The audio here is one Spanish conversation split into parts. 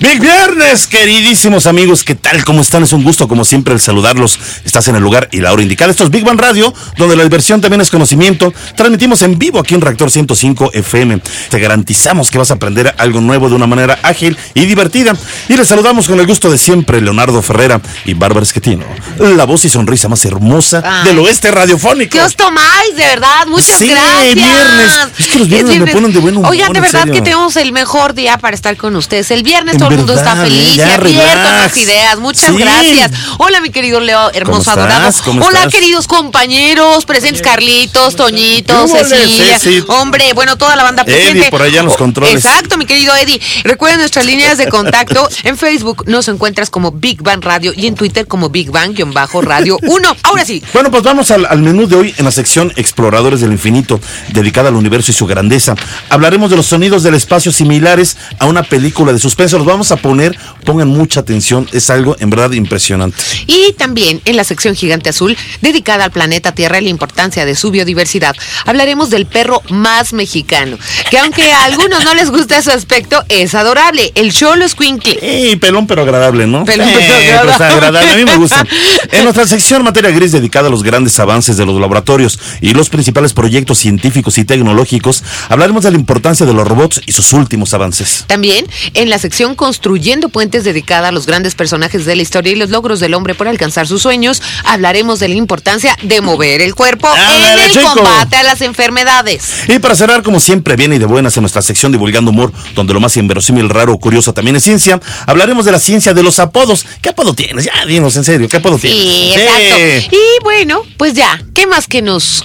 Big Viernes, queridísimos amigos, ¿qué tal? ¿Cómo están? Es un gusto, como siempre, el saludarlos. Estás en el lugar y la hora indicada. Esto es Big Bang Radio, donde la diversión también es conocimiento. Transmitimos en vivo aquí en Reactor 105 FM. Te garantizamos que vas a aprender algo nuevo de una manera ágil y divertida. Y les saludamos con el gusto de siempre, Leonardo Ferrera y Bárbara Esquetino. La voz y sonrisa más hermosa Ay. del oeste radiofónico. ¿Qué os tomáis? De verdad, muchas Sí, gracias. viernes. Es que los viernes me ponen de buen humor, Oigan, de verdad que tenemos el mejor día para estar con ustedes. El viernes todo el mundo está feliz, ¿eh? y abierto a ideas. Muchas Sí. gracias. Hola, mi querido Leo, hermoso, ¿Cómo adorado. Hola, estás? queridos compañeros, presentes Carlitos, Toñito, ¿Qué hubo, Cecilia. Ceci? Hombre, bueno, toda la banda Eddie, presente. por allá en los Oh, controles. Exacto, mi querido Eddie. Recuerden nuestras líneas de contacto. En Facebook nos encuentras como Big Bang Radio y en Twitter como Big Bang-Radio 1. Ahora sí. Bueno, pues vamos al, al menú de hoy en la sección Exploradores del Infinito, dedicada al universo y su grandeza. Hablaremos de los sonidos del espacio similares a una película de suspenso. Los vamos a poner, pongan mucha atención, es algo en verdad impresionante. Y también en la sección Gigante Azul, dedicada al planeta Tierra y la importancia de su biodiversidad, hablaremos del perro más mexicano, que aunque a algunos no les gusta su aspecto, es adorable, el Cholo Squinkle. Y pelón pero agradable, ¿no? Pelón, pero agradable. pues, agradable, a mí me gusta. En nuestra sección Materia Gris dedicada a los grandes avances de los laboratorios y los principales proyectos científicos y tecnológicos, hablaremos de la importancia de los robots y sus últimos avances. También en la sección Construyendo Puentes dedicada a los grandes personajes de la historia y los logros del hombre por alcanzar sus sueños, hablaremos de la importancia de mover el cuerpo en el chico. combate a las enfermedades. Y para cerrar, como siempre, bien y de buenas en nuestra sección Divulgando Humor, donde lo más inverosímil, raro o curioso también es ciencia, hablaremos de la ciencia de los apodos. ¿Qué apodo tienes? Ya, dinos en serio, ¿qué apodo Sí, tienes? exacto. Y bueno, pues ya, ¿qué más que nos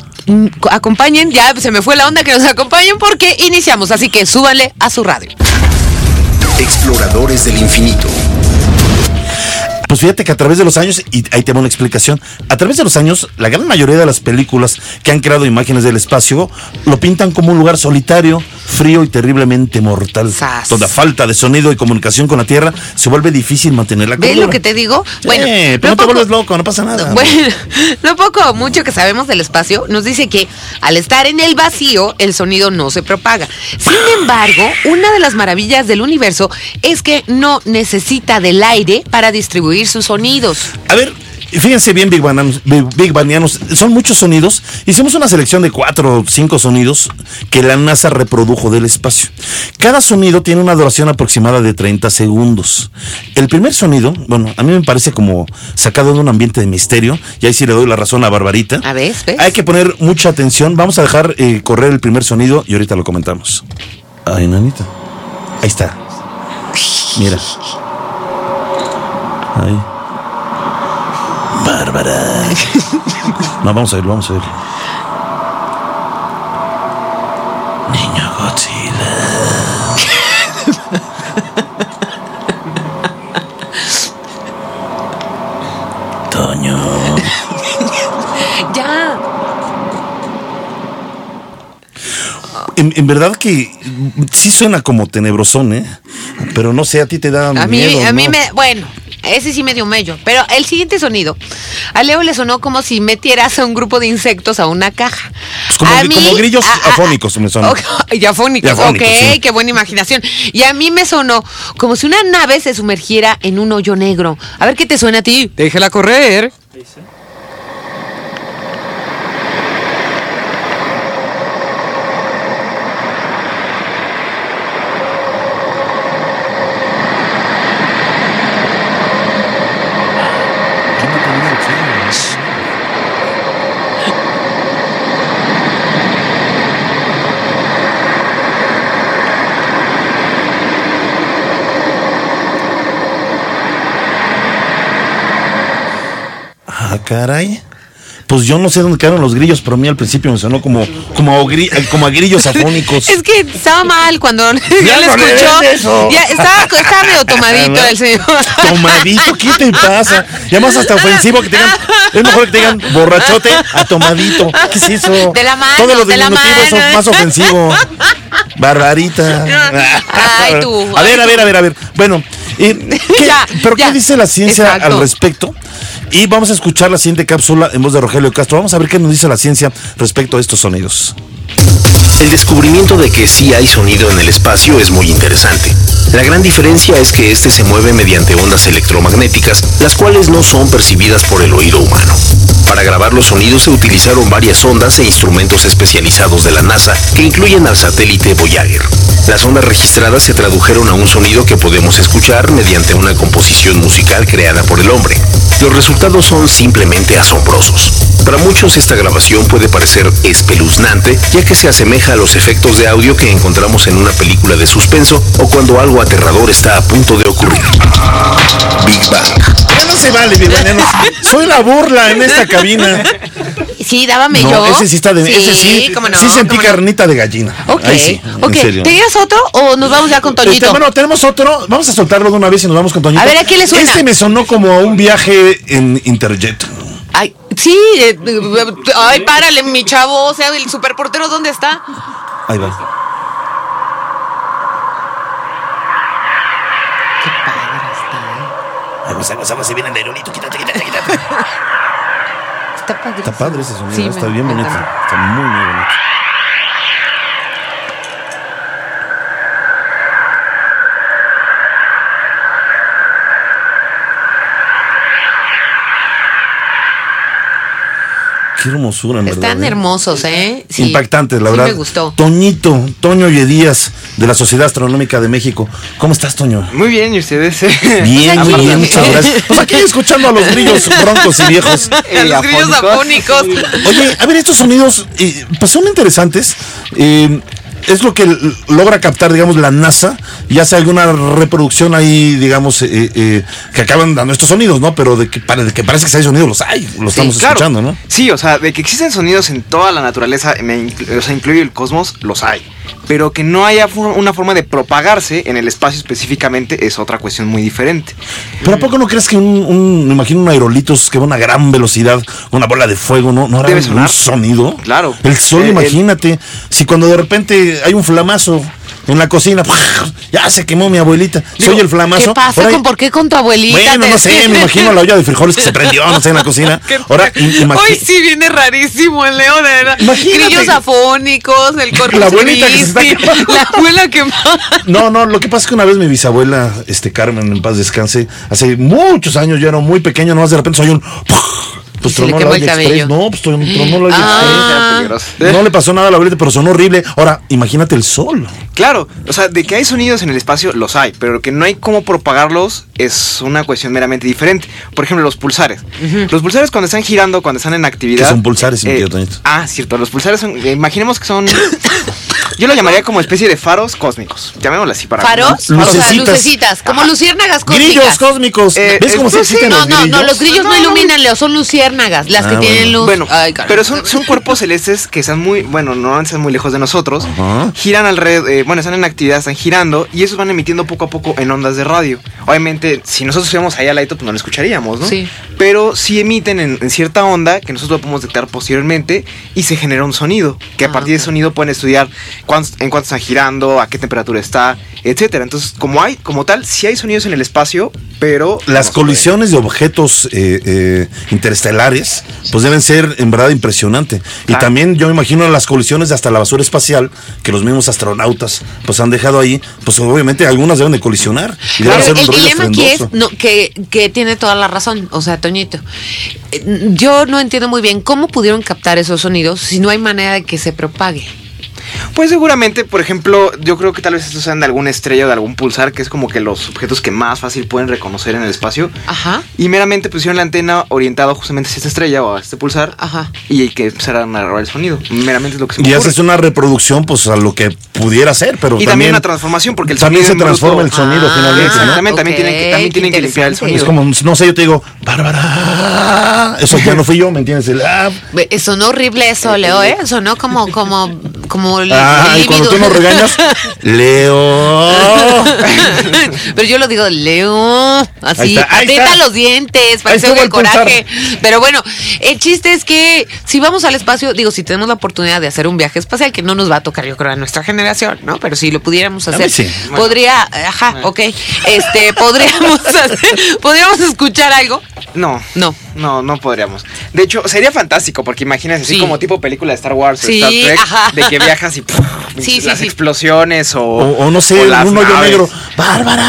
co- acompañen? Ya se me fue la onda que nos acompañen porque iniciamos, así que súbanle a su radio. Exploradores del infinito. Pues fíjate que a través de los años, y ahí tengo una explicación, a través de los años, la gran mayoría de las películas que han creado imágenes del espacio lo pintan como un lugar solitario, frío y terriblemente mortal, Sas. donde a falta de sonido y comunicación con la Tierra se vuelve difícil mantener la ¿Ves lo que te digo? Sí, pero no te vuelves loco, no pasa nada. Bueno, lo poco o mucho que sabemos del espacio nos dice que al estar en el vacío, el sonido no se propaga. Sin embargo, una de las maravillas del universo es que no necesita del aire para distribuir sus sonidos. A ver, fíjense bien, Big, Bananos- Big Big Banianos, son muchos sonidos. Hicimos una selección de cuatro o cinco sonidos que la NASA reprodujo del espacio. Cada sonido tiene una duración aproximada de 30 segundos. El primer sonido, bueno, a mí me parece como sacado de un ambiente de misterio, y ahí sí le doy la razón a Barbarita. A ver, ¿ves? Hay que poner mucha atención. Vamos a dejar eh, correr el primer sonido y ahorita lo comentamos. Ay, nanita. Ahí está. Mira. Ahí. Bárbara. No, vamos a ver, vamos a ver. Niño Godzilla. Toño. Ya. En, en verdad que sí suena como tenebrosón, ¿eh? Pero no sé, a ti te da A mí, miedo, a mí me, bueno, ese sí me dio mello. Pero el siguiente sonido, a Leo le sonó como si metieras a un grupo de insectos a una caja. Pues como- A como grillos a- a- afónicos me sonó. Y afónicos, Y afónicos, ok, sí. qué buena imaginación. Y a mí me sonó como si una nave se sumergiera en un hoyo negro. A ver qué te suena a ti. Déjala correr. Ah, caray. pues yo no sé dónde quedaron los grillos, pero a mí al principio me sonó como, como, a, gri- como a grillos afónicos. Es que estaba mal cuando ya lo no escuchó. eso. Ya estaba, estaba medio tomadito el señor. Tomadito, ¿qué te pasa? Y además hasta ofensivo que te digan, es mejor que te digan borrachote a tomadito. ¿Qué es eso? De la mano, Todo lo de la diminutivo es mano. más ofensivo. Barbarita. Ay, tú. A ver, a ver, a ver, a ver. Bueno, eh, ¿qué- Ya, ¿pero ya. qué dice la ciencia Exacto. al respecto? Y vamos a escuchar la siguiente cápsula en voz de Rogelio Castro. Vamos a ver qué nos dice la ciencia respecto a estos sonidos. El descubrimiento de que sí hay sonido en el espacio es muy interesante. La gran diferencia es que este se mueve mediante ondas electromagnéticas, las cuales no son percibidas por el oído humano. Para grabar los sonidos se utilizaron varias ondas e instrumentos especializados de la NASA que incluyen al satélite Voyager. Las ondas registradas se tradujeron a un sonido que podemos escuchar mediante una composición musical creada por el hombre. Los resultados son simplemente asombrosos. Para muchos esta grabación puede parecer espeluznante, ya que se asemeja a los efectos de audio que encontramos en una película de suspenso o cuando algo aterrador está a punto de ocurrir. Big Bang. Ya no se vale, bienvenidos. Soy la burla en esta cabina. Sí, dábame No, yo. ese sí está de. ese sí. cómo no, sí sentí cómo no. carnita de gallina. Ok, Ahí sí, en ok. serio. ¿Tenías otro o nos vamos ya con Este, Toñito? bueno, tenemos otro. Vamos a soltarlo de una vez y nos vamos con Toñito. A ver, ¿a qué le suena? Este me sonó como a un viaje en Interjet. Ay, sí. eh, eh, ay, párale, mi chavo. O sea, el superportero, ¿dónde está? Ahí va. Qué padre está, Aguas, aguas, aguas, se viene el aerolito. Quítate, quítate, quítate. Está padre. Está padre ese sonido, Sí, está me- bien me bonito. Está muy, muy bonito. Qué hermosura, en verdad. Están ¿eh? hermosos, ¿eh? Sí. Impactantes, la Sí verdad. me gustó. Toñito, Toño y Díaz de la Sociedad Astronómica de México. ¿Cómo estás, Toño? Muy bien, ¿y ustedes? Bien, muy bien, muchas gracias. Pues aquí escuchando a los grillos broncos y viejos. A los grillos afónicos. Oye, a ver, estos sonidos eh, pues son interesantes. Eh, es lo que logra captar, digamos, la NASA y hace alguna reproducción ahí, digamos, eh, eh, que acaban dando estos sonidos, ¿no? Pero de que, pare- de que parece que hay sonidos, los hay, los estamos Claro. escuchando, ¿no? Sí, o sea, de que existen sonidos en toda la naturaleza, me o sea, incluye el cosmos, los hay. Pero que no haya una forma de propagarse en el espacio específicamente es otra cuestión muy diferente. Pero ¿a poco no crees que un, un- me imagino un aerolitos que va a una gran velocidad, una bola de fuego, ¿no? ¿No hará un sonido? Claro. El sol, Eh, el- imagínate. Si cuando de repente hay un flamazo en la cocina, ya se quemó mi abuelita. Soy el flamazo. ¿Qué pasa? Ahora- ¿Con por qué con tu abuelita? Bueno, no sé, me imagino la olla de frijoles que se prendió, no sé, en la cocina. Ahora, Hoy sí viene rarísimo el Leo, de verdad. Imagínate. Grillos afónicos, el corpus La abuelita La abuela que No, no, lo que pasa es que una vez mi bisabuela, este Carmen, en paz descanse, hace muchos años, yo era muy pequeño, nomás de repente soy un... Pues le tronó la olla. Express. No, pues tronó la olla Ah. Express. No le pasó nada a la abuelita, pero sonó horrible. Ahora, imagínate el sol. Claro, o sea, de que hay sonidos en el espacio, los hay, pero que no hay cómo propagarlos es una cuestión meramente diferente. Por ejemplo, los pulsares. Los pulsares cuando están girando, cuando están en actividad... ¿Qué son pulsares, mi querido Toñito? Ah, cierto, los pulsares son, eh, imaginemos que son... yo lo llamaría como especie de faros cósmicos. Llamémoslo así para... ¿Faros? O sea, Lucecitas. lucecitas, como luciérnagas Grillos cósmicas. cósmicos. Eh, ¿Ves eh, cómo se pues sí, No, los no, grillos? no, los grillos no, No, no. iluminan, Leo, son luciérnagas, las Ah, que tienen luz. Bueno, Ay, pero son, son cuerpos celestes que están muy, bueno, no están muy lejos de nosotros. Giran alrededor, eh, bueno, están en actividad, están girando y esos van emitiendo poco a poco en ondas de radio. Obviamente, si nosotros estuviéramos ahí al ladito, pues no lo escucharíamos, ¿no? Sí. Pero sí emiten en, en cierta onda que nosotros lo podemos detectar posteriormente y se genera un sonido. Que a Ah, partir de ese sonido pueden estudiar en cuánto están girando, a qué temperatura está, etcétera. Entonces, como hay, como tal, sí hay sonidos en el espacio, pero Las colisiones de objetos eh, eh, interestelares, pues deben ser en verdad impresionante. Y también yo me imagino las colisiones de hasta la basura espacial que los mismos astronautas pues han dejado ahí, pues obviamente algunas deben de colisionar. Y debe Claro, ser un el ruido dilema aquí es no, que, que tiene toda la razón, o sea, Toñito. eh, Yo no entiendo muy bien cómo pudieron captar esos sonidos si no hay manera de que se propague. Pues seguramente, por ejemplo, yo creo que tal vez estos sean de alguna estrella o de algún pulsar, que es como que los objetos que más fácil pueden reconocer en el espacio. Ajá. Y meramente pusieron la antena orientada justamente hacia esta estrella o a este pulsar. Ajá. Y que empezaran a grabar el sonido. Meramente es lo que se me Y ocurre. haces una reproducción, pues a lo que pudiera ser, pero Y también también, una transformación, porque el también se sonido en transforma el sonido Ah, finalmente. Exactamente, también tienen que- también tienen que limpiar el interesante. Es sonido. como, no sé, yo te digo, Bárbara. Eso ya no fui yo, ¿me entiendes? El, ah, Sonó horrible eso, Leo, ¿eh? Sonó como, como, como ah, y cuando tú nos regañas, Leo. Pero yo lo digo, Leo, así, aprieta los dientes, parece pulsar. coraje. Pero bueno, el chiste es que si vamos al espacio, digo, si tenemos la oportunidad de hacer un viaje espacial, que no nos va a tocar, yo creo, a nuestra generación, ¿no? Pero si lo pudiéramos hacer, sí. podría, ajá, ok, este, podríamos hacer, podríamos escuchar algo. No. No. No, no podríamos. De hecho, sería fantástico, porque imagínense, así Sí. como tipo película de Star Wars o Sí, Star Trek, ajá. de que viajas y ¡puf! Sí, sí, las sí. explosiones o, O, o no sé, o un hoyo negro. Bárbara.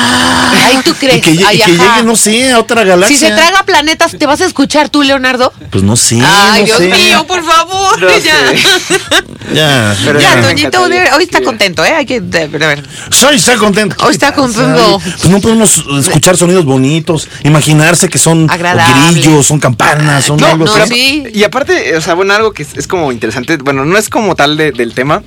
Ay, ¿tú crees? Y que, llegue- Ay, y que llegue, no sé, a otra galaxia. Si se traga planetas, ¿te vas a escuchar tú, Leonardo? Pues no sé. Ay, no Dios sé. mío, por favor. No ya. Ya, Pero Ya, Toñito, hoy está Sí. contento, ¿eh? Hay que, de, de ver. Soy está contento. Hoy está contento. Pues no podemos escuchar sonidos bonitos, imaginarse que son Agradables. grillos, son campanas, son No, algo no, así. sí. Y aparte, o sea, bueno, algo que es, es como interesante, bueno, no es como tal de- del tema,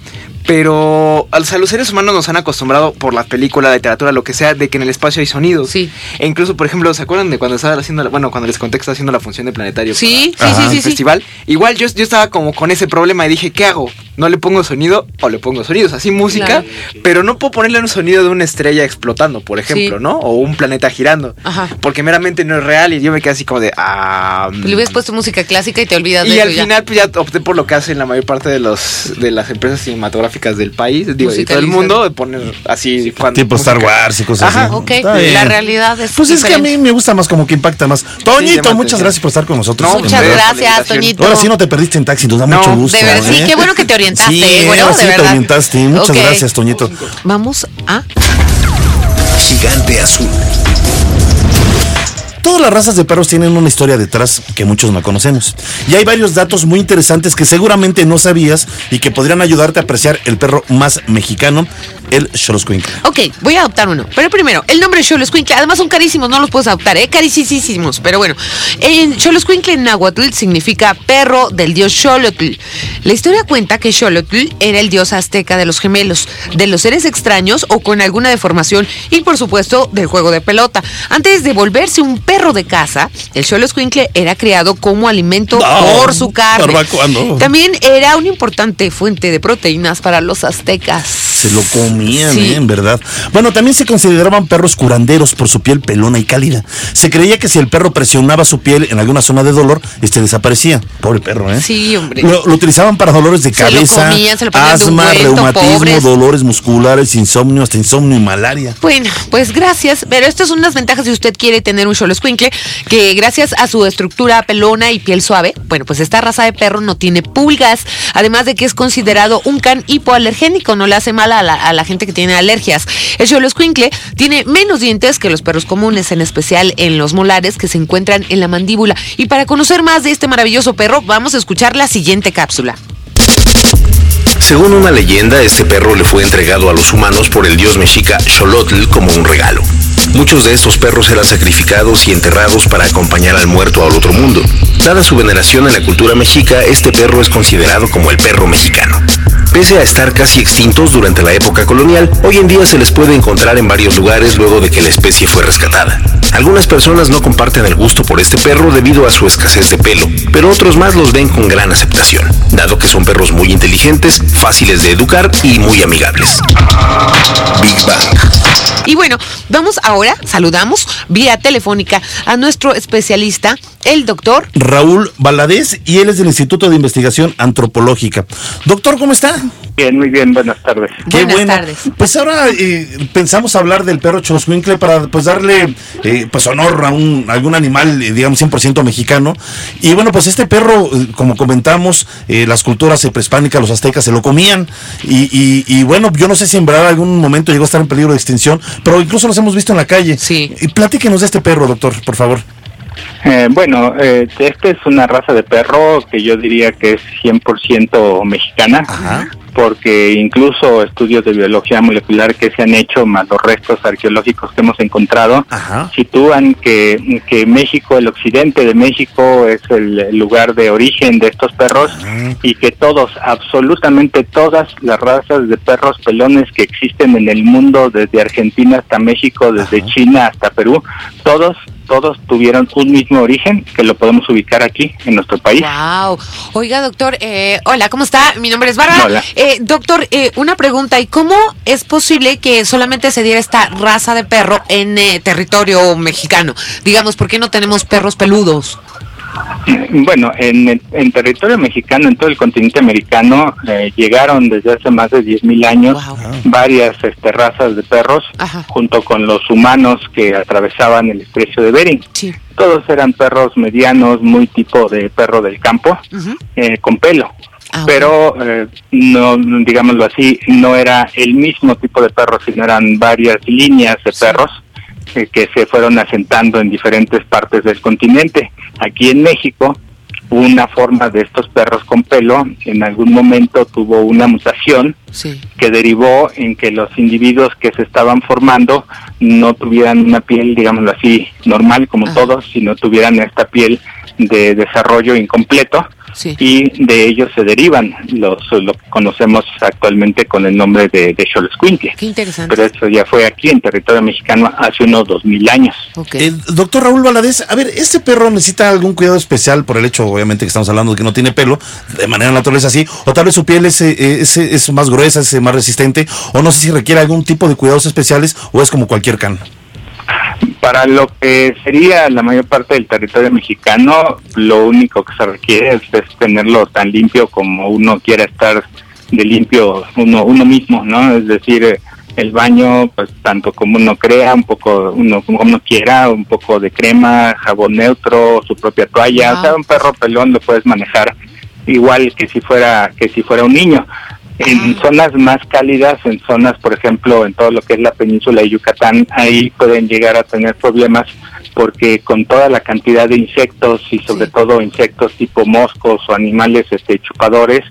pero o sea, los seres humanos nos han acostumbrado por la película, la literatura, lo que sea, de que en el espacio hay sonidos. Sí. E incluso, por ejemplo, ¿se acuerdan de cuando estaba haciendo, la- bueno, cuando les conté que estaba haciendo la función de planetario? Sí, para- sí, sí, sí, el sí. festival. Igual yo, yo estaba como con ese problema y dije, ¿qué hago? ¿No le pongo sonido o le pongo sonidos? Así música, Claro. pero no puedo ponerle un sonido de una estrella explotando, por ejemplo, Sí. ¿no? O un planeta girando. Ajá. Porque meramente no es real y yo me quedé así como de, ah... Le hubieras puesto música clásica y te olvidas de Y al ya. final pues ya opté por lo que hacen la mayor parte de los de las empresas cinematográficas del país, digo, y todo el mundo de poner así cuando Tipo Star. Wars y cosas Ajá. así. Ok, la realidad es Pues es que a mí me gusta más como que impacta más. Toñito, muchas gracias por estar con nosotros. No, Muchas. Gracias. Toñito. Ahora sí no te perdiste en taxi, nos da No, mucho gusto. de verdad, sí, ¿eh? qué bueno que te orientaste, Sí, bueno, ahora de sí te verdad. orientaste. Muchas gracias, Toñito. Vamos a. Gigante azul. Todas las razas de perros tienen una historia detrás que muchos no conocemos. Y hay varios datos muy interesantes que seguramente no sabías y que podrían ayudarte a apreciar el perro más mexicano, el Xoloscuincle. Ok, voy a adoptar uno. Pero primero, el nombre Xoloscuincle, además son carísimos, no los puedes adoptar, ¿eh? Carísimos. Pero bueno, en Xoloscuincle en náhuatl significa perro del dios Xolotl. La historia cuenta que Xolotl era el dios azteca de los gemelos, de los seres extraños o con alguna deformación y, por supuesto, del juego de pelota. Antes de volverse un perro de casa, el Xoloscuincle era criado como alimento No, por su carne. barbacoa, no. También era una importante fuente de proteínas para los aztecas. Se lo comían, Sí. ¿eh? en verdad. Bueno, también se consideraban perros curanderos por su piel pelona y cálida. Se creía que si el perro presionaba su piel en alguna zona de dolor, este desaparecía. Pobre perro, ¿eh? Sí, hombre. Lo, lo utilizaban para dolores de lo cabeza, comían, se lo ponían de asma, reumatismo, pobres. dolores musculares, insomnio, hasta insomnio y malaria. Bueno, pues gracias, pero estas son unas ventajas si usted quiere tener un Xoloscuincle, que gracias a su estructura pelona y piel suave, bueno, pues esta raza de perro no tiene pulgas, además de que es considerado un can hipoalergénico, no le hace a la, gente que tiene alergias. El Xoloscuincle tiene menos dientes que los perros comunes, en especial en los molares que se encuentran en la mandíbula. Y para conocer más de este maravilloso perro, vamos a escuchar la siguiente cápsula. Según una leyenda, este perro le fue entregado a los humanos por el dios mexica Xolotl como un regalo. Muchos de estos perros eran sacrificados y enterrados para acompañar al muerto al otro mundo. Dada su veneración en la cultura mexica, este perro es considerado como el perro mexicano. Pese a estar casi extintos durante la época colonial, hoy en día se les puede encontrar en varios lugares luego de que la especie fue rescatada. Algunas personas no comparten el gusto por este perro debido a su escasez de pelo, pero otros más los ven con gran aceptación, dado que son perros muy inteligentes, fáciles de educar y muy amigables. Big Bang. Y bueno, vamos ahora, saludamos vía telefónica a nuestro especialista, el doctor. Raúl Valadez y él es del Instituto de Investigación Antropológica. Doctor, ¿cómo está? Bien, muy bien, buenas tardes. Qué Buenas bueno. tardes. Pues ahora eh, pensamos hablar del perro Xoloscuincle para pues darle eh, pues honor a un algún animal eh, digamos 100% mexicano y bueno pues este perro eh, como comentamos eh, las culturas eh, prehispánicas los aztecas se lo comían y, y- y, bueno yo no sé si en verdad algún momento llegó a estar en peligro de extinción pero incluso los hemos visto en la calle Sí. y platíquenos de este perro doctor por favor Eh, bueno, eh, este es una raza de perro que yo diría que es 100% mexicana. Ajá. Porque incluso estudios de biología molecular que se han hecho, más los restos arqueológicos que hemos encontrado, Ajá. sitúan que, que México, el occidente de México, es el lugar de origen de estos perros y que todos, absolutamente todas las razas de perros pelones que existen en el mundo, desde Argentina hasta México, desde China hasta Perú, todos todos tuvieron un mismo origen que lo podemos ubicar aquí en nuestro país. Wow. Oiga, doctor, eh, hola, ¿cómo está? Mi nombre es Bárbara. Hola. Eh, doctor, eh, una pregunta, ¿y cómo es posible que solamente se diera esta raza de perro en eh, territorio mexicano? Digamos, ¿por qué no tenemos perros peludos? Bueno, en, en territorio mexicano, en todo el continente americano, eh, llegaron desde hace más de 10.000 años Wow. varias este, razas de perros, Ajá. junto con los humanos que atravesaban el estrecho de Bering. Sí. Todos eran perros medianos, muy tipo de perro del campo, eh, con pelo. Ah, Pero, eh, no, digámoslo así, no era el mismo tipo de perro, sino eran varias líneas de perros eh, que se fueron asentando en diferentes partes del continente. Aquí en México, una forma de estos perros con pelo en algún momento tuvo una mutación Sí. que derivó en que los individuos que se estaban formando no tuvieran una piel, digámoslo así, normal como todos, sino tuvieran esta piel de desarrollo incompleto Sí. y de ellos se derivan los lo que conocemos actualmente con el nombre de, de. Qué interesante. Pero eso ya fue aquí en territorio mexicano hace unos dos mil años. Ok. Eh, doctor Raúl Valadez, a ver, ¿este perro necesita algún cuidado especial por el hecho, obviamente, que estamos hablando de que no tiene pelo, de manera natural es así, o tal vez su piel es, eh, es, es más gruesa, es más resistente, o no sé si requiere algún tipo de cuidados especiales, o es como cualquier can? Para lo que sería la mayor parte del territorio mexicano, lo único que se requiere es, es tenerlo tan limpio como uno quiera estar de limpio uno, uno mismo, ¿no? Es decir, el baño, pues tanto como uno crea, un poco, uno como uno quiera, un poco de crema, jabón neutro, su propia toalla, Wow. o sea, un perro pelón lo puedes manejar igual que si fuera que si fuera un niño. En zonas más cálidas, en zonas, por ejemplo, en todo lo que es la península de Yucatán, ahí pueden llegar a tener problemas porque con toda la cantidad de insectos y sobre Sí. todo insectos tipo moscos o animales este chupadores,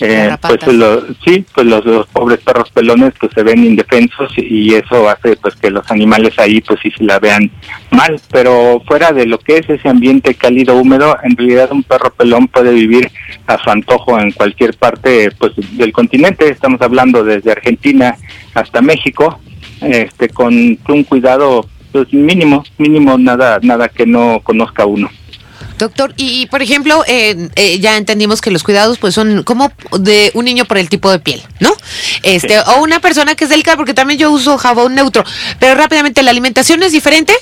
eh, pues Garrapatas. lo- sí, pues los, los pobres perros pelones pues se ven indefensos y, y eso hace pues que los animales ahí pues sí se la vean mal, pero fuera de lo que es ese ambiente cálido húmedo, en realidad un perro pelón puede vivir a su antojo en cualquier parte pues del continente, estamos hablando desde Argentina hasta México, este con un cuidado pues mínimo, mínimo nada nada que no conozca uno. Doctor, y, y, por ejemplo, eh, eh, ya entendimos que los cuidados pues son como de un niño por el tipo de piel, ¿no? Este, o una persona que es delicada, porque también yo uso jabón neutro. Pero rápidamente, ¿la alimentación es diferente?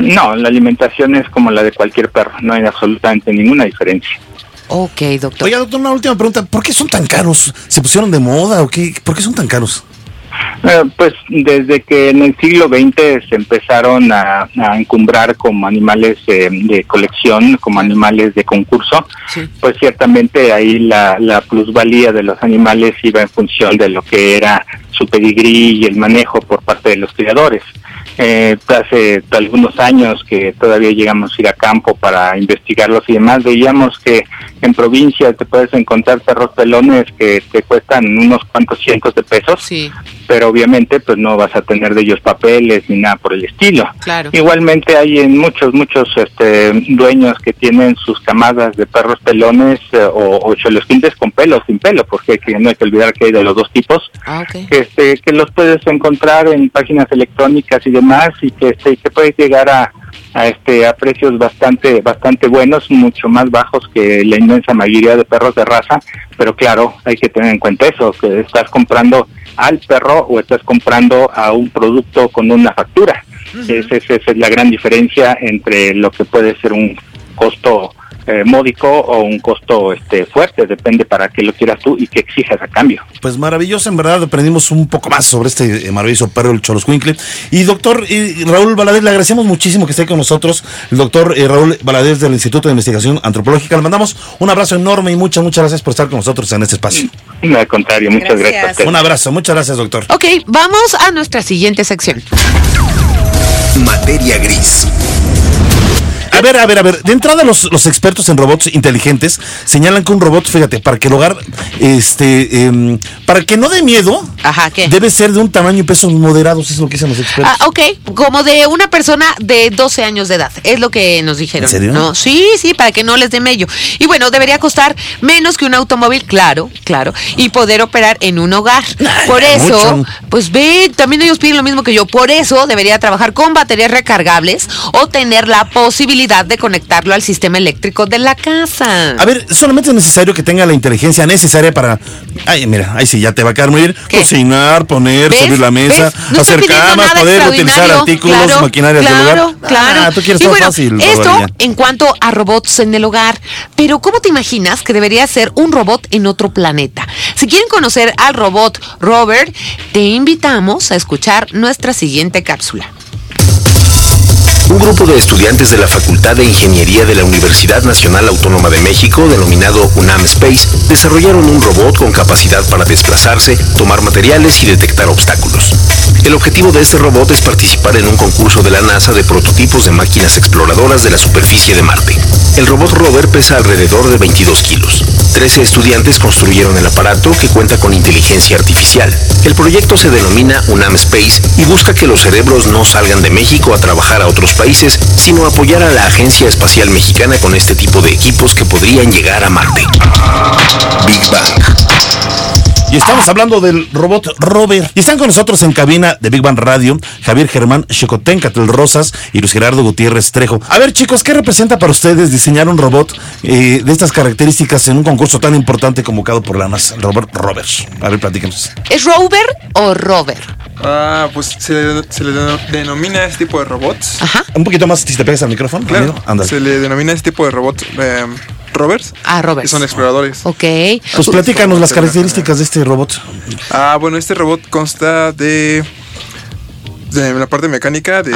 No, la alimentación es como la de cualquier perro, no hay absolutamente ninguna diferencia. Ok, doctor. Oiga, doctor, una última pregunta, ¿por qué son tan caros? ¿Se pusieron de moda o qué? ¿Por qué son tan caros? Eh, pues desde que en el siglo XX se empezaron a, a encumbrar como animales eh, de colección, como animales de concurso, Sí. pues ciertamente ahí la, la plusvalía de los animales iba en función de lo que era su pedigrí y el manejo por parte de los criadores. Eh, hace algunos años que todavía llegamos a ir a campo para investigarlos y demás, veíamos que en provincias te puedes encontrar perros pelones que te cuestan unos cuantos cientos de pesos Sí, pero obviamente pues no vas a tener de ellos papeles ni nada por el estilo. claro. Igualmente hay en muchos, muchos este, dueños que tienen sus camadas de perros pelones eh, o, o cholosquintes con pelo, sin pelo, porque que no hay que olvidar que hay de los dos tipos, Ah, que, este, que los puedes encontrar en páginas electrónicas y demás y que, este, que puedes llegar a, a, este, a precios bastante, bastante buenos, mucho más bajos que la inmensa mayoría de perros de raza, pero claro, hay que tener en cuenta eso, que estás comprando al perro o estás comprando a un producto con una factura. Esa, esa es la gran diferencia entre lo que puede ser un costo eh, módico o un costo este fuerte, depende para qué lo quieras tú y qué exijas a cambio. Pues maravilloso, en verdad aprendimos un poco más sobre este eh, maravilloso perro, el Choloscuincle. Y doctor eh, Raúl Valadez, le agradecemos muchísimo que esté con nosotros, el doctor eh, Raúl Valadez del Instituto de Investigación Antropológica. Le mandamos un abrazo enorme y muchas, muchas gracias por estar con nosotros en este espacio. No, al contrario, muchas Gracias. gracias a ustedes. Un abrazo, muchas gracias, doctor. Ok, vamos a nuestra siguiente sección. Materia gris. A ver, a ver, a ver. De entrada, los, los expertos en robots inteligentes señalan que un robot, fíjate, para que el hogar, este, em, para que no dé miedo, Ajá, ¿qué? debe ser de un tamaño y pesos moderados, es lo que dicen los expertos. Ah, ok, como de una persona de 12 años de edad, es lo que nos dijeron. ¿En serio? ¿no? Sí, sí, para que no les dé mello. Y bueno, debería costar menos que un automóvil, claro, claro, y poder operar en un hogar. Por eso, mucho. pues ve, también ellos piden lo mismo que yo, por eso debería trabajar con baterías recargables o tener la posibilidad de conectarlo al sistema eléctrico de la casa. A ver, solamente es necesario que tenga la inteligencia necesaria para. Ay, mira, ahí sí, ya te va a quedar muy bien. ¿Qué? Cocinar, poner, ¿Ves? servir la mesa, hacer camas, poder utilizar artículos, Claro, maquinarias claro, del hogar. Claro, Ah, tú quieres y todo bueno, fácil. esto en cuanto a robots en el hogar. Pero ¿cómo te imaginas que debería ser un robot en otro planeta? Si quieren conocer al robot Robert, te invitamos a escuchar nuestra siguiente cápsula. Un grupo de estudiantes de la Facultad de Ingeniería de la Universidad Nacional Autónoma de México, denominado UNAM Space, desarrollaron un robot con capacidad para desplazarse, tomar materiales y detectar obstáculos. El objetivo de este robot es participar en un concurso de la NASA de prototipos de máquinas exploradoras de la superficie de Marte. El robot rover pesa alrededor de 22 kilos. 13 estudiantes construyeron el aparato que cuenta con inteligencia artificial. El proyecto se denomina UNAM Space y busca que los cerebros no salgan de México a trabajar a otros países, sino apoyar a la Agencia Espacial Mexicana con este tipo de equipos que podrían llegar a Marte. Big Bang. Y estamos hablando del robot Robert. Y están con nosotros en cabina de Big Bang Radio Javier Germán Chicotencatl Rosas y Luis Gerardo Gutiérrez Trejo. A ver, chicos, ¿qué representa para ustedes diseñar un robot eh, de estas características en un concurso tan importante convocado por la NASA? El robot Robert. A ver, platíquenos. ¿Es Rover o Rover? Ah, pues se, se le deno- denomina este tipo de robots. Ajá. Un poquito más, si te pegas al micrófono. Claro, amigo. Se le denomina este tipo de robots eh, rovers. Ah, Rover. Que son exploradores. Ok. Pues platícanos las características de este robot. Ah, bueno, este robot consta de, de la parte mecánica de,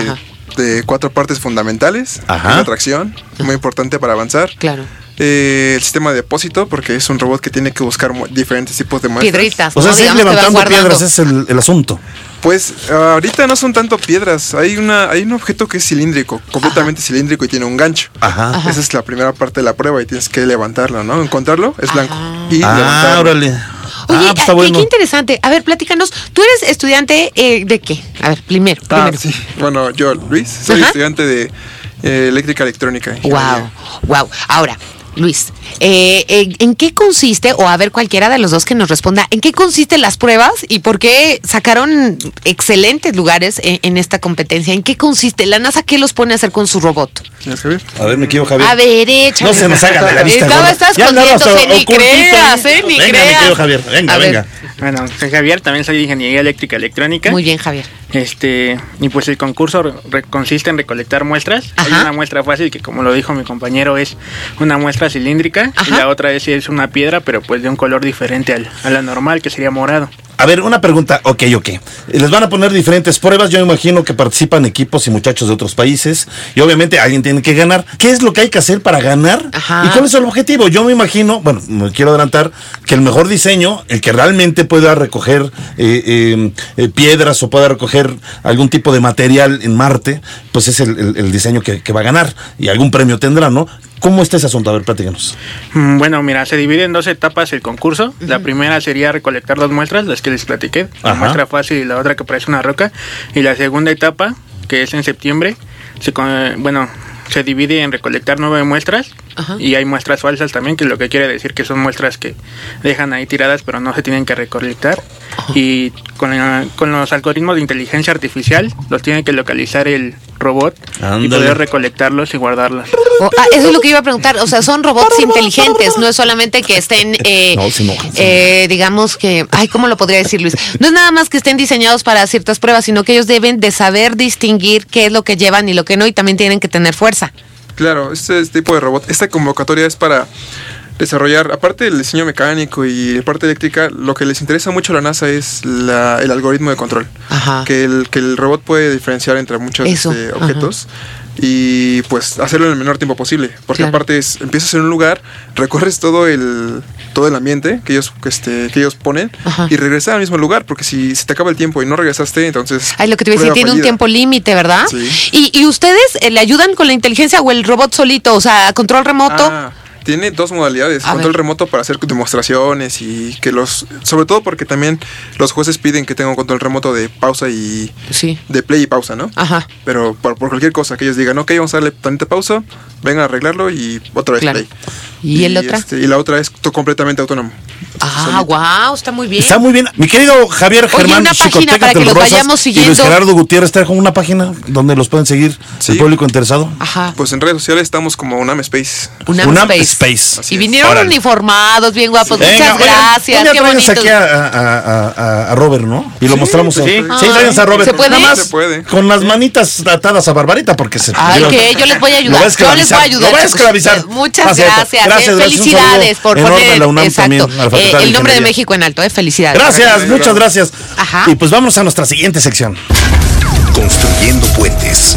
de cuatro partes fundamentales. Ajá. La tracción, muy importante para avanzar. Claro. Eh, el sistema de depósito, porque es un robot que tiene que buscar diferentes tipos de muestras. Piedritas. O sea, ¿no? sí, levantando piedras es el, el asunto. Pues ah, ahorita no son tanto piedras, hay una hay un objeto que es cilíndrico, completamente cilíndrico y tiene un gancho. Ajá. Esa es la primera parte de la prueba y tienes que levantarlo, ¿no? Encontrarlo es blanco y Ah, levantarlo. órale. Oye, ah, pues ah, qué- bueno. qué interesante. A ver, platícanos. ¿Tú eres estudiante eh, de qué? A ver, primero. Ah, primero. sí. Bueno, yo, Luis, soy Ajá. estudiante de eh, eléctrica electrónica. Wow, wow. Ahora, Luis, eh, eh, ¿en qué consiste, o a ver cualquiera de los dos que nos responda, ¿en qué consisten las pruebas y por qué sacaron excelentes lugares en, en esta competencia? ¿En qué consiste? ¿La NASA qué los pone a hacer con su robot? A ver, me quiero, Javier. A ver, échale. No se nos haga de la vista. Estaba, estás andaba hasta escondiéndose, ni creas, ¿eh? Ni venga, mi creas. querido Javier. Venga, A ver. venga. Bueno, soy Javier, también soy de Ingeniería Eléctrica Electrónica. Muy bien, Javier. Este, y pues el concurso consiste en recolectar muestras. Hay una muestra fácil que como lo dijo mi compañero es una muestra cilíndrica Ajá. y la otra es, es una piedra pero pues de un color diferente al, a la normal que sería morado. A ver, una pregunta, ok, ok. Les van a poner diferentes pruebas, yo me imagino que participan equipos y muchachos de otros países y obviamente alguien tiene que ganar. ¿Qué es lo que hay que hacer para ganar? Ajá. ¿Y cuál es el objetivo? Yo me imagino, bueno, me quiero adelantar, que el mejor diseño, el que realmente pueda recoger eh, eh, eh, piedras o pueda recoger algún tipo de material en Marte, pues es el, el- el diseño que, que va a ganar y algún premio tendrá, ¿no? ¿Cómo está ese asunto? A ver, platícanos. Mm, Bueno, mira, se divide en dos etapas el concurso. La primera sería recolectar dos muestras, las que les platiqué, la muestra fácil y la otra que parece una roca. Y la segunda etapa, que es en septiembre, se, con- bueno, se divide en recolectar nueve muestras Ajá. y hay muestras falsas también, que lo que quiere decir que son muestras que dejan ahí tiradas pero no se tienen que recolectar. Y con, la- con los algoritmos de inteligencia artificial los tiene que localizar el robot y poder recolectarlos y guardarlos. O- ah, eso es lo que iba a preguntar. O sea, son robots inteligentes, no es solamente que estén, eh, No, eh, digamos que, ay, ¿cómo lo podría decir Luis? No es nada más que estén diseñados para ciertas pruebas, sino que ellos deben de saber distinguir qué es lo que llevan y lo que no, y también tienen que tener fuerza. Claro, este, este tipo de robot, esta convocatoria es para desarrollar, aparte del diseño mecánico y la parte eléctrica, lo que les interesa mucho a la NASA es la- el algoritmo de control. Ajá. Que el, que el robot puede diferenciar entre muchos Eso, este, ajá. Y pues hacerlo en el menor tiempo posible. Porque Claro. aparte es, empiezas en un lugar, recorres todo el todo el ambiente que ellos este, que ellos ponen Ajá. y regresas al mismo lugar, porque si se te acaba el tiempo y no regresaste, entonces Ay, lo que te iba a decir, tiene un tiempo límite, ¿verdad? Sí. ¿Y, y ustedes eh, le ayudan con la inteligencia o el robot solito? O sea, control remoto. Ah, tiene dos modalidades, A control ver. remoto para hacer demostraciones y que los, sobre todo porque también los jueces piden que tenga un control remoto de pausa y Sí. de play y pausa, ¿no? Ajá. Pero por, por cualquier cosa que ellos digan, ok, vamos a darle tantita pausa, vengan a arreglarlo y otra vez Claro. play. ¿Y el otra? este, y la otra es completamente autónomo. Ah, wow, está muy bien. Está muy bien. Mi querido Javier Germán una página Chicoteca para que los Telorosas vayamos Y Luis siguiendo. Gerardo Gutiérrez trae como una página donde los pueden seguir Sí. el público interesado. Ajá. Pues en redes sociales estamos como Unam Space. Unam Unam Space. Y vinieron Órale. uniformados, bien guapos. Venga, Muchas oigan, gracias. día Qué bonito. aquí a, a- a- Robert, ¿no? Y lo mostramos. pues a- sí. Sí, a Robert. ¿Se puede? Nada más Se puede. con las manitas atadas a Barbarita porque se... Ay, que yo les voy a ayudar. Yo les voy a ayudar. Lo va a esclavizar. Muchas gracias. eh. Gracias, gracias. Felicidades por poner a la UNAM también, eh, de el nombre de. México en alto. Eh. Felicidades. Gracias, muchas gracias. Ajá. Y pues vamos a nuestra siguiente sección. Construyendo puentes.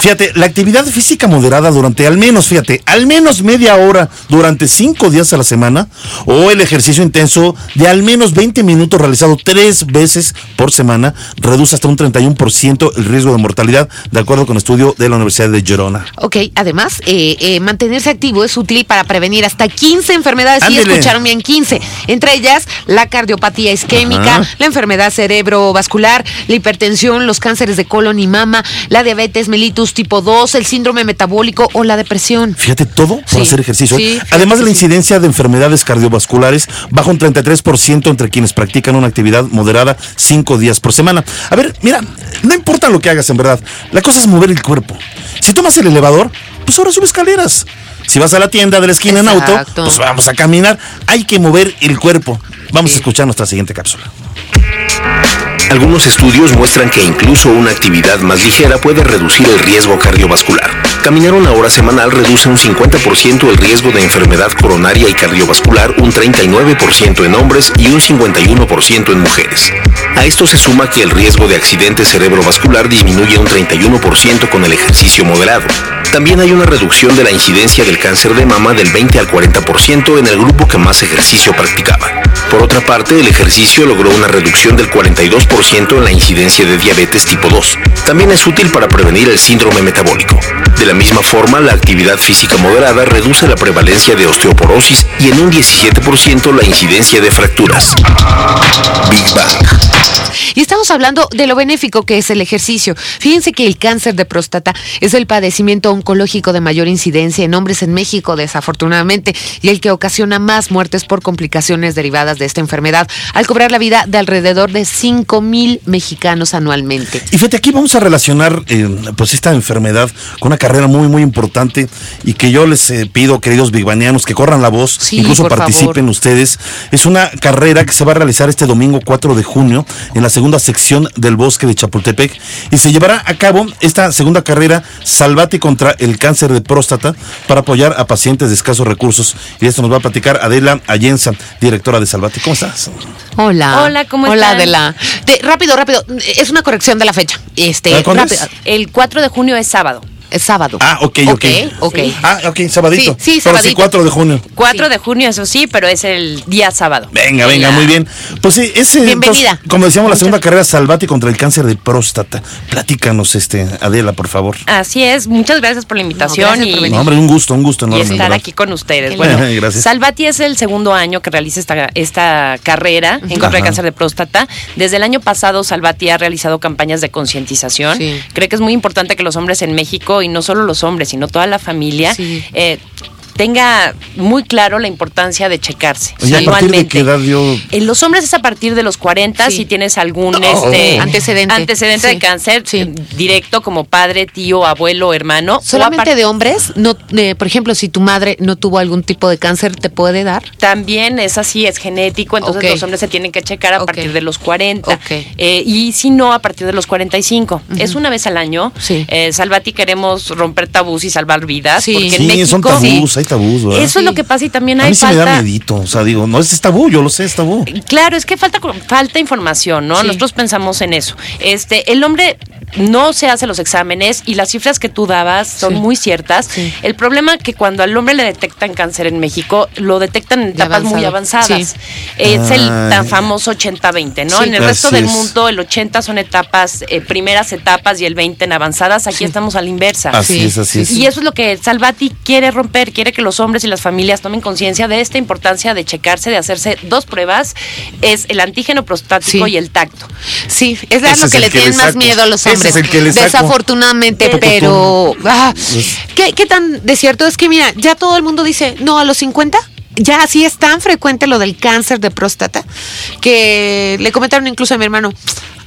Fíjate, la actividad física moderada durante al menos, fíjate, al menos media hora durante cinco días a la semana o el ejercicio intenso de al menos 20 minutos realizado tres veces por semana reduce hasta un 31% el riesgo de mortalidad, de acuerdo con estudio de la Universidad de Girona. Ok, además, eh, eh, mantenerse activo es útil para prevenir hasta 15 enfermedades. Sí, escucharon bien, 15. Entre ellas, la cardiopatía isquémica, Ajá. la enfermedad cerebrovascular, la hipertensión, los cánceres de colon y mama, la diabetes mellitus tipo 2, el síndrome metabólico o la depresión. Fíjate, todo por Sí, hacer ejercicio. sí, fíjate Además de la sí. incidencia de enfermedades cardiovasculares, baja un 33% entre quienes practican una actividad moderada cinco días por semana. A ver, mira, no importa lo que hagas en verdad, la cosa es mover el cuerpo. Si tomas el elevador, pues ahora sube escaleras. Si vas a la tienda de la esquina en auto, pues vamos a caminar. Hay que mover el cuerpo. Vamos Sí. a escuchar nuestra siguiente cápsula. Algunos estudios muestran que incluso una actividad más ligera puede reducir el riesgo cardiovascular. Caminar una hora semanal reduce un 50% el riesgo de enfermedad coronaria y cardiovascular, un 39% en hombres y un 51% en mujeres. A esto se suma que el riesgo de accidente cerebrovascular disminuye un 31% con el ejercicio moderado. También hay una reducción de la incidencia del cáncer de mama del 20 al 40% en el grupo que más ejercicio practicaba. Por otra parte, el ejercicio logró una reducción del 42% en la incidencia de diabetes tipo 2. También es útil para prevenir el síndrome metabólico. De la misma forma, la actividad física moderada reduce la prevalencia de osteoporosis y en un 17% la incidencia de fracturas. Big Bang. Y estamos hablando de lo benéfico que es el ejercicio. Fíjense que el cáncer de próstata es el padecimiento oncológico de mayor incidencia en hombres en México, desafortunadamente, y el que ocasiona más muertes por complicaciones derivadas de esta enfermedad, al cobrar la vida de alrededor de 5 mil mexicanos anualmente. Y fíjate, aquí vamos a relacionar eh, pues esta enfermedad con una carrera muy, muy importante y que yo les eh, pido, queridos bigbanianos, que corran la voz, Sí, incluso participen favor. ustedes. Es una carrera que se va a realizar este domingo 4 de junio en la segunda sección del bosque de Chapultepec y se llevará a cabo esta segunda carrera Salvate contra el cáncer de próstata para apoyar a pacientes de escasos recursos. Y de esto nos va a platicar Adela Allenza, directora de Salvate. ¿Cómo estás? Hola. Hola, ¿cómo Hola, están? Adela. Te- rápido, rápido. Es una corrección de la fecha. Este, ¿Ah, cuándo rápido. es? El 4 de junio es sábado. Es sábado. Ah, ok, ok. Ok, ok. Ah, ok, sabadito. Sí, sí, Pero sabadito. 4 de junio. 4 Sí. de junio, eso sí, pero es el día sábado. Venga, venga, muy bien. Pues sí, ese Bienvenida. entonces, como decíamos, la segunda carrera Salvati contra el cáncer de próstata. Platícanos, este, Adela, por favor. Así es, muchas gracias por la invitación y. No, hombre, un gusto, un gusto y estar ¿verdad? aquí con ustedes. Qué Bueno. Gracias. Salvati es el segundo año que realiza esta, esta carrera en contra Ajá. del cáncer de próstata. Desde el año pasado, Salvati ha realizado campañas de concientización. Sí. Cree que es muy importante que los hombres en México, y no solo los hombres, sino toda la familia, Sí. eh, tenga muy claro la importancia de checarse Oye, ¿a partir de anualmente. qué edad yo...? En los hombres es a partir de los 40 Sí. si tienes algún No. este, Antecedente. antecedente Sí. de cáncer Sí. directo como padre, tío, abuelo, hermano. o Solamente de hombres, no, eh, por ejemplo, si tu madre no tuvo algún tipo de cáncer, ¿te puede dar? También es así, es genético, entonces los hombres se tienen que checar a partir de los 40. Ok. Eh, y si no, a partir de los 45. Es una vez al año. Sí. Eh, Salvati queremos romper tabús y salvar vidas. Sí. Porque Sí, en México son tabús, hay tabús, ¿verdad? Eso es lo que pasa y también a hay mí sí me da falta. medito, o sea, digo, no, es tabú, yo lo sé, es tabú. Claro, es que falta falta información, ¿no? Sí. Nosotros pensamos en eso. Este, el hombre no se hace los exámenes y las cifras que tú dabas son Sí. muy ciertas. Sí. El problema que cuando al hombre le detectan cáncer en México, lo detectan en etapas muy avanzadas. Sí. Es el tan famoso 80-20, ¿no? Sí. En el resto Así del es. mundo, el 80 son etapas, eh, primeras etapas y el 20 en avanzadas. Aquí estamos a la inversa. Así Sí, es, así es. Y eso es lo que Salvati quiere romper, quiere que los hombres y las familias tomen conciencia de esta importancia de checarse, de hacerse dos pruebas, es el antígeno prostático Sí. y el tacto. Sí, es lo que le tienen más miedo a los Ese hombres. es el que le saco. Desafortunadamente, pero. ah, Pues ¿qué, qué tan de cierto es que, mira, ya todo el mundo dice, no, a los 50? Ya así es tan frecuente lo del cáncer de próstata que le comentaron incluso a mi hermano,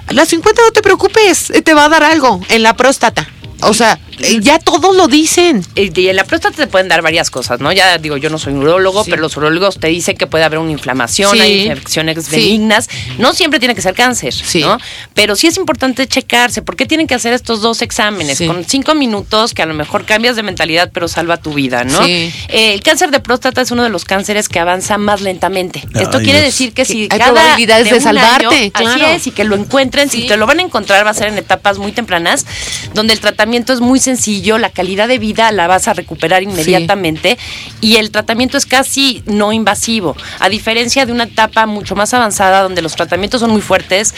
a los 50 no te preocupes, te va a dar algo en la próstata. O sea, eh, ya todos lo dicen. Y y en la próstata te pueden dar varias cosas, ¿no? Ya digo, yo no soy urólogo, Sí. pero los urólogos te dicen que puede haber una inflamación, Sí. hay infecciones Sí. benignas. No siempre tiene que ser cáncer, Sí. ¿no? Pero sí es importante checarse. ¿Por qué tienen que hacer estos dos exámenes? Sí. Con cinco minutos que a lo mejor cambias de mentalidad, pero salva tu vida, ¿no? Sí. Eh, el cáncer de próstata es uno de los cánceres que avanza más lentamente. Esto quiere Dios. decir que si Hay cada probabilidades de un salvarte, año, claro. Así es, y que lo encuentren, si te lo van a encontrar va a ser en etapas muy tempranas, donde el tratamiento es muy sencillo, la calidad de vida la vas a recuperar inmediatamente y el tratamiento es casi no invasivo, a diferencia de una etapa mucho más avanzada donde los tratamientos son muy fuertes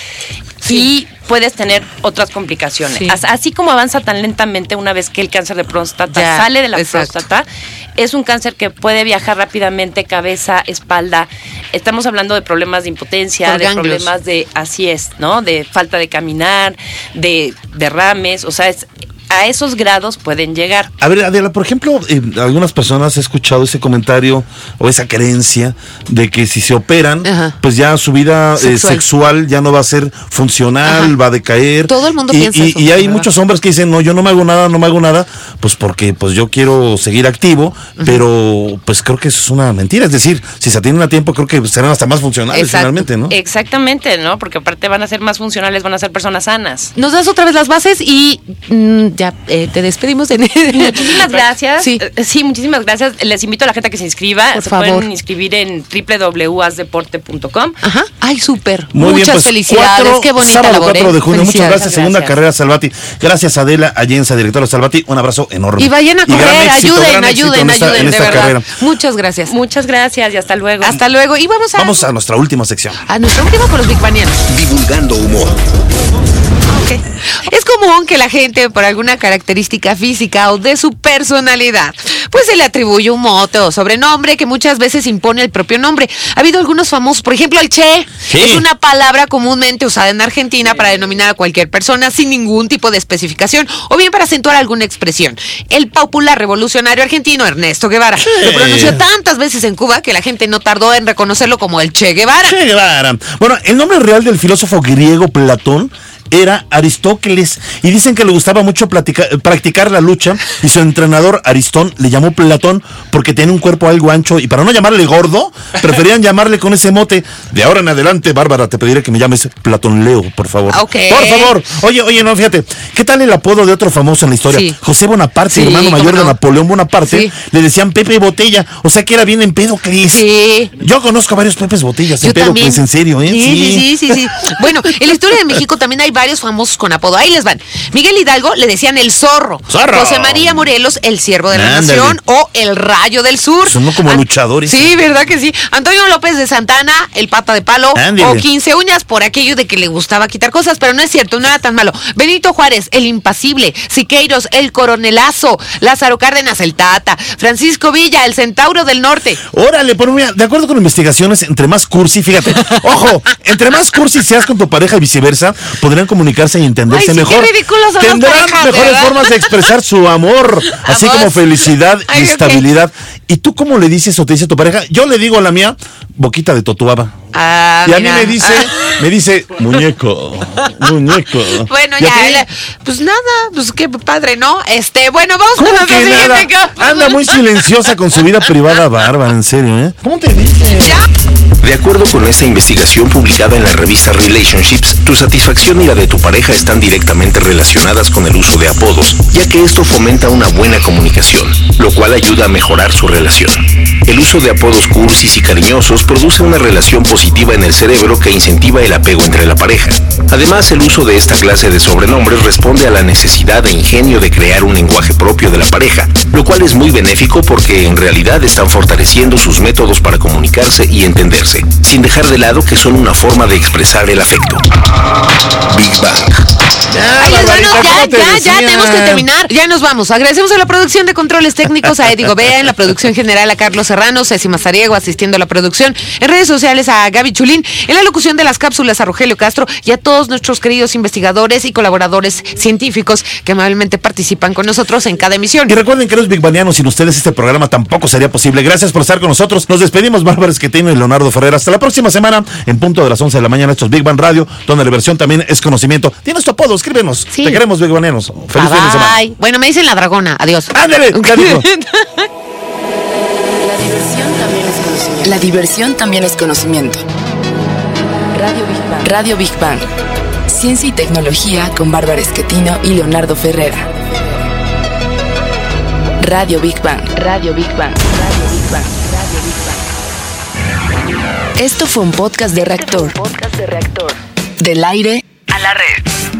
y puedes tener otras complicaciones. Sí. As- Así como avanza tan lentamente una vez que el cáncer de próstata Ya, sale de la exacto. próstata, es un cáncer que puede viajar rápidamente, cabeza, espalda. Estamos hablando de problemas de impotencia, Por de ganglios. problemas de, así es, ¿no? De falta de caminar, de derrames, o sea, es, a esos grados pueden llegar. A ver, Adela, por ejemplo, eh, algunas personas he escuchado ese comentario o esa creencia de que si se operan, Ajá. pues ya su vida eh, Sexual. ya no va a ser funcional, Ajá. va a decaer. Todo el mundo y, piensa y- eso, Y hay ¿verdad? muchos hombres que dicen, no, yo no me hago nada, no me hago nada, pues porque pues yo quiero seguir activo, pero pues creo que eso es una mentira. Es decir, si se atienden a tiempo, creo que serán hasta más funcionales Exacto. finalmente, ¿no? Exactamente, ¿no? Porque aparte van a ser más funcionales, van a ser personas sanas. Nos das otra vez las bases y mm, ya eh, te despedimos. De... Muchísimas gracias. Sí. Eh, Sí, muchísimas gracias. Les invito a la gente a que se inscriba. Por se favor. pueden inscribir en www.asdeporte.com. Ajá. Ay, súper. Muchas bien, pues, felicidades. cuatro- Qué bonita sábado labor. 4 ¿eh? de junio. Muchas gracias. Segunda carrera Salvati. Gracias Adela Allenza, directora de Salvati. Un abrazo enorme. Y vayan a correr, éxito, ayuden, éxito ayuden, en esta- ayuden, en de esta verdad. carrera. Muchas gracias. Muchas gracias y hasta luego. Hasta luego. Y vamos a, Vamos a nuestra última sección. a nuestro último con los Big Banianos. Divulgando humor. Es común que la gente, por alguna característica física o de su personalidad, pues se le atribuye un mote o sobrenombre que muchas veces impone el propio nombre. Ha habido algunos famosos, por ejemplo, el Che. Sí. Es una palabra comúnmente usada en Argentina para denominar a cualquier persona sin ningún tipo de especificación o bien para acentuar alguna expresión. El popular revolucionario argentino Ernesto Guevara lo pronunció tantas veces en Cuba que la gente no tardó en reconocerlo como el Che Guevara. Che Guevara. Bueno, el nombre real del filósofo griego Platón era Aristóteles y dicen que le gustaba mucho practicar la lucha y su entrenador Aristón le llamó Platón porque tiene un cuerpo algo ancho y para no llamarle gordo preferían llamarle con ese mote. De ahora en adelante, Bárbara, te pediré que me llames Platón Leo, por favor. Por favor. Oye, oye, no, fíjate. ¿Qué tal el apodo de otro famoso en la historia? Sí. José Bonaparte, Sí, hermano mayor de. Napoleón Bonaparte, Sí. le decían Pepe Botella, o sea que era bien en pedo, Cris. Sí. Yo conozco varios Pepes Botellas en Yo pedo, también. En serio, ¿eh? Sí, sí, sí, sí, sí. Bueno, en la historia de México también hay varios famosos con apodo. Ahí les van. Miguel Hidalgo le decían el zorro. Zorro. José María Morelos, el siervo de la Ándale. nación o el rayo del sur. Sonó como An- luchadores. Sí, ¿verdad que sí? Antonio López de Santana, el pata de palo Ándale. o 15 uñas por aquello de que le gustaba quitar cosas, pero no es cierto, no era tan malo. Benito Juárez, el impasible. Siqueiros, el coronelazo. Lázaro Cárdenas, el tata. Francisco Villa, el centauro del norte. Órale, pero mira, de acuerdo con investigaciones, entre más cursi, fíjate, ojo, entre más cursi seas con tu pareja y viceversa, podrán comunicarse y entenderse Ay, sí, qué mejor. las Tendrán parejas, mejores ¿verdad? formas de expresar su amor, así como felicidad y Ay, estabilidad. ¿Y tú cómo le dices o te dice tu pareja? Yo le digo a la mía, boquita de totuaba. Ah, y a mí me dice, me dice, muñeco, muñeco. Bueno, ¿Y a ya, pues nada, pues qué padre, ¿no? Este, bueno, vamos ¿Cómo con que siguiente. Anda muy silenciosa con su vida privada, Bárbara, en serio, ¿eh? ¿Cómo te dice? ¿Ya? De acuerdo con esta investigación publicada en la revista Relationships, tu satisfacción y la de tu pareja están directamente relacionadas con el uso de apodos, ya que esto fomenta una buena comunicación, lo cual ayuda a mejorar su relación. El uso de apodos cursis y cariñosos produce una relación positiva en el cerebro que incentiva el apego entre la pareja. Además, el uso de esta clase de sobrenombres responde a la necesidad de ingenio de crear un lenguaje propio de la pareja, lo cual es muy benéfico porque en realidad están fortaleciendo sus métodos para comunicarse y entenderse, sin dejar de lado que son una forma de expresar el afecto. Big Bang. Ay, Barbarita, hermanos, ya, ¿cómo te ya, ya, decían? tenemos que terminar. Ya nos vamos. Agradecemos a la producción de controles técnicos, a Eddie Gobea, en la producción general a Carlos Serrano, Ceci Mazariego asistiendo a la producción, en redes sociales a Gaby Chulín, en la locución de las cápsulas a Rogelio Castro y a todos nuestros queridos investigadores y colaboradores científicos que amablemente participan con nosotros en cada emisión. Y recuerden, queridos Big Banianos, sin ustedes este programa tampoco sería posible. Gracias por estar con nosotros. Nos despedimos, Bárbara Esquetino y Leonardo Ferrer. Hasta la próxima semana, en punto de las 11 de la mañana, estos Big Bang Radio, donde la versión también es conocimiento. Tienes tu apodo, escríbenos. Sí. Te queremos, Big Banianos. Feliz fin de semana. Bye. Bueno, me dicen la dragona. Adiós. Ándale, ya dijo. La diversión también es conocimiento. Radio Big Bang. Radio Big Bang. Ciencia y tecnología con Bárbara Esquetino y Leonardo Ferrera. Radio Big Bang. Radio Big Bang. Radio Big Bang. Radio Big Bang. Esto fue un podcast de reactor. Podcast de reactor. Del aire a la red.